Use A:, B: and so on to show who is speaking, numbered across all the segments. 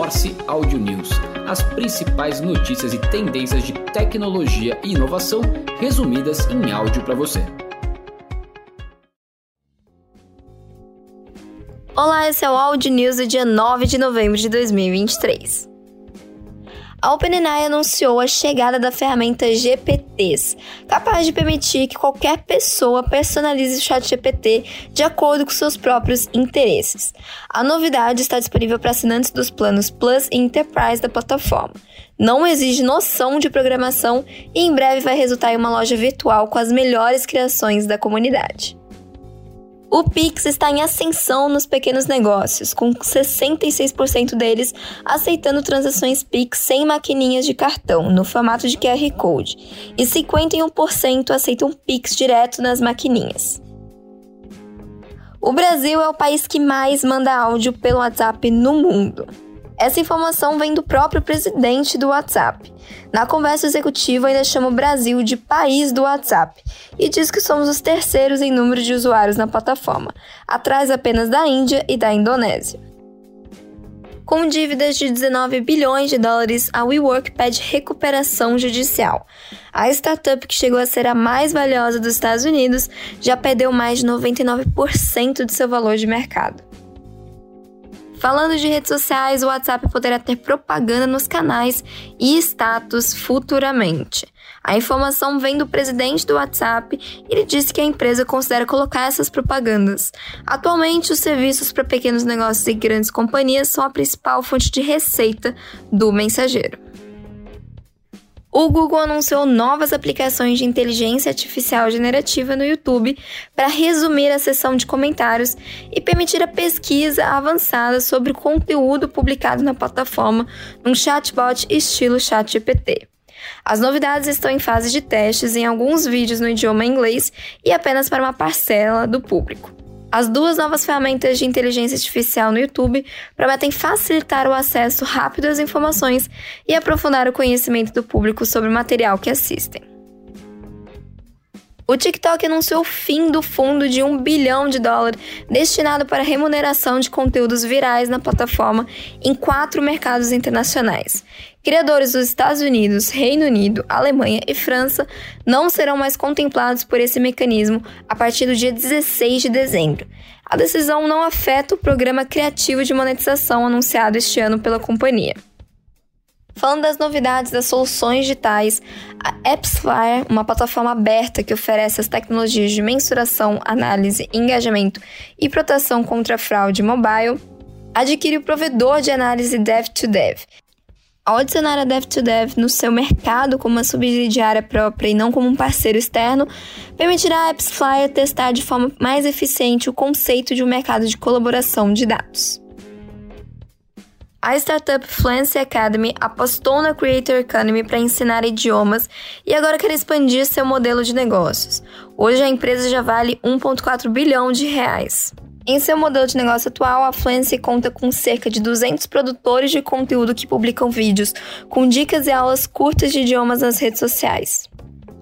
A: Morse Audio News, as principais notícias e tendências de tecnologia e inovação resumidas em áudio para você.
B: Olá, esse é o Audio News do dia 9 de novembro de 2023 a OpenAI anunciou a chegada da ferramenta GPTs, capaz de permitir que qualquer pessoa personalize o chat GPT de acordo com seus próprios interesses. A novidade está disponível para assinantes dos planos Plus e Enterprise da plataforma. Não exige noção de programação e em breve vai resultar em uma loja virtual com as melhores criações da comunidade. O Pix está em ascensão nos pequenos negócios, com 66% deles aceitando transações Pix sem maquininhas de cartão, no formato de QR Code, e 51% aceitam Pix direto nas maquininhas. O Brasil é o país que mais manda áudio pelo WhatsApp no mundo. Essa informação vem do próprio presidente do WhatsApp. Na conversa executiva, ainda chama o Brasil de país do WhatsApp e diz que somos os terceiros em número de usuários na plataforma, atrás apenas da Índia e da Indonésia. Com dívidas de 19 bilhões de dólares, a WeWork pede recuperação judicial. A startup, que chegou a ser a mais valiosa dos Estados Unidos, já perdeu mais de 99% de seu valor de mercado. Falando de redes sociais, o WhatsApp poderá ter propaganda nos canais e status futuramente. A informação vem do presidente do WhatsApp e ele disse que a empresa considera colocar essas propagandas. Atualmente, os serviços para pequenos negócios e grandes companhias são a principal fonte de receita do mensageiro o Google anunciou novas aplicações de inteligência artificial generativa no YouTube para resumir a seção de comentários e permitir a pesquisa avançada sobre o conteúdo publicado na plataforma num chatbot estilo ChatGPT. As novidades estão em fase de testes em alguns vídeos no idioma inglês e apenas para uma parcela do público. As duas novas ferramentas de inteligência artificial no YouTube prometem facilitar o acesso rápido às informações e aprofundar o conhecimento do público sobre o material que assistem. O TikTok anunciou o fim do fundo de um bilhão de dólares destinado para remuneração de conteúdos virais na plataforma em quatro mercados internacionais. Criadores dos Estados Unidos, Reino Unido, Alemanha e França não serão mais contemplados por esse mecanismo a partir do dia 16 de dezembro. A decisão não afeta o programa criativo de monetização anunciado este ano pela companhia. Falando das novidades das soluções digitais, a AppsFlyer, uma plataforma aberta que oferece as tecnologias de mensuração, análise, engajamento e proteção contra fraude mobile, adquire o provedor de análise Dev2Dev. Ao adicionar a Dev2Dev no seu mercado como uma subsidiária própria e não como um parceiro externo, permitirá a AppsFlyer testar de forma mais eficiente o conceito de um mercado de colaboração de dados. A startup Fluency Academy apostou na Creator Economy para ensinar idiomas e agora quer expandir seu modelo de negócios. Hoje a empresa já vale 1,4 bilhão de reais. Em seu modelo de negócio atual, a Fluency conta com cerca de 200 produtores de conteúdo que publicam vídeos com dicas e aulas curtas de idiomas nas redes sociais.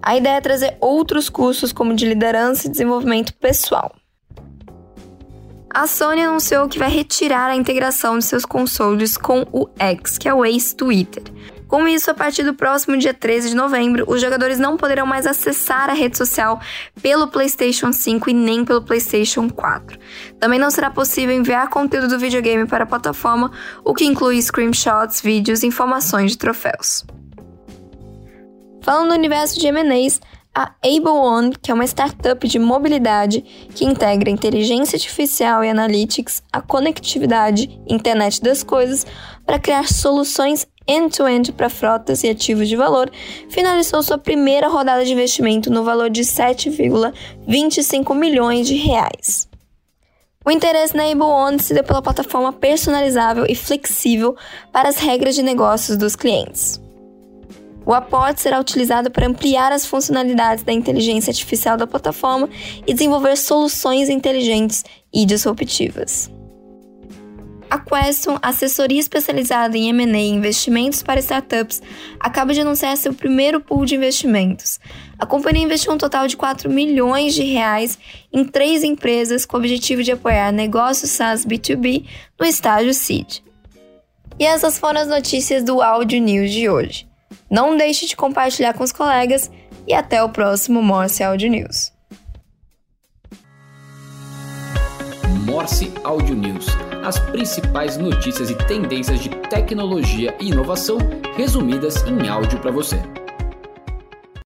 B: A ideia é trazer outros cursos como de liderança e desenvolvimento pessoal. A Sony anunciou que vai retirar a integração de seus consoles com o X, que é o ex-Twitter. Com isso, a partir do próximo dia 13 de novembro, os jogadores não poderão mais acessar a rede social pelo PlayStation 5 e nem pelo PlayStation 4. Também não será possível enviar conteúdo do videogame para a plataforma, o que inclui screenshots, vídeos e informações de troféus. Falando no universo de M&As, a AbleOne, que é uma startup de mobilidade que integra inteligência artificial e analytics, a conectividade, internet das coisas, para criar soluções end-to-end para frotas e ativos de valor, finalizou sua primeira rodada de investimento no valor de 7,25 milhões de reais. O interesse na AbleOne se deu pela plataforma personalizável e flexível para as regras de negócios dos clientes. O aporte será utilizado para ampliar as funcionalidades da inteligência artificial da plataforma e desenvolver soluções inteligentes e disruptivas. A Queston, assessoria especializada em M&A e investimentos para startups, acaba de anunciar seu primeiro pool de investimentos. A companhia investiu um total de 4 milhões de reais em três empresas com o objetivo de apoiar negócios SaaS B2B no estágio seed. E essas foram as notícias do Audio News de hoje. Não deixe de compartilhar com os colegas e até o próximo Morse Audio News.
A: Morse Audio News. As principais notícias e tendências de tecnologia e inovação resumidas em áudio para você.